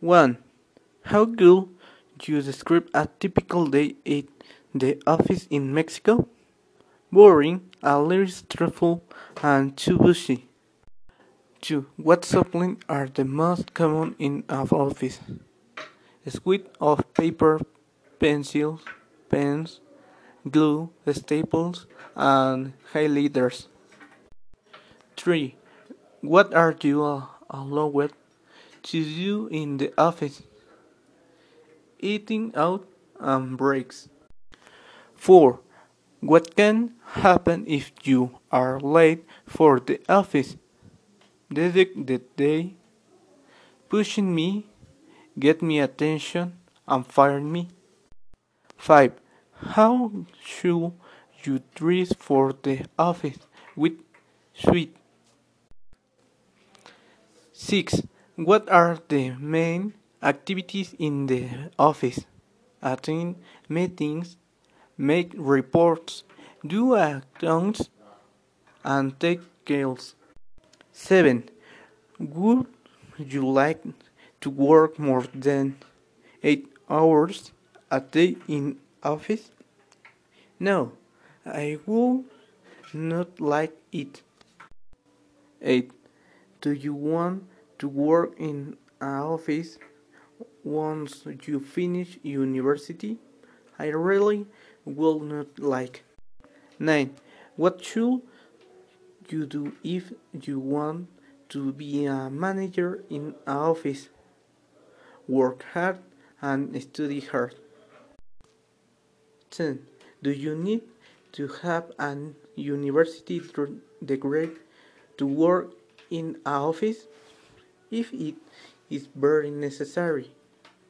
1. How could you describe a typical day at the office in Mexico? Boring, a little stressful, and too busy. 2. What supplies are the most common in an office? A suite of paper, pencils, pens, glue, staples, and highlighters. 3. What are you allowed to do in the office? Eating out and breaks. 4. What can happen if you are late for the office? Deduct the day, pushing me, get me attention, and fire me. 5. How should you dress for the office with suit? 6. What are the main activities in the office? Attend meetings, make reports, do accounts, and take calls. 7. Would you like to work more than 8 hours a day in office? No, I would not like it. 8. Do you want to work in an office once you finish university? I really will not like. 9. What should you do if you want to be a manager in an office? Work hard and study hard. 10. Do you need to have an university degree to work in an office? If it is very necessary,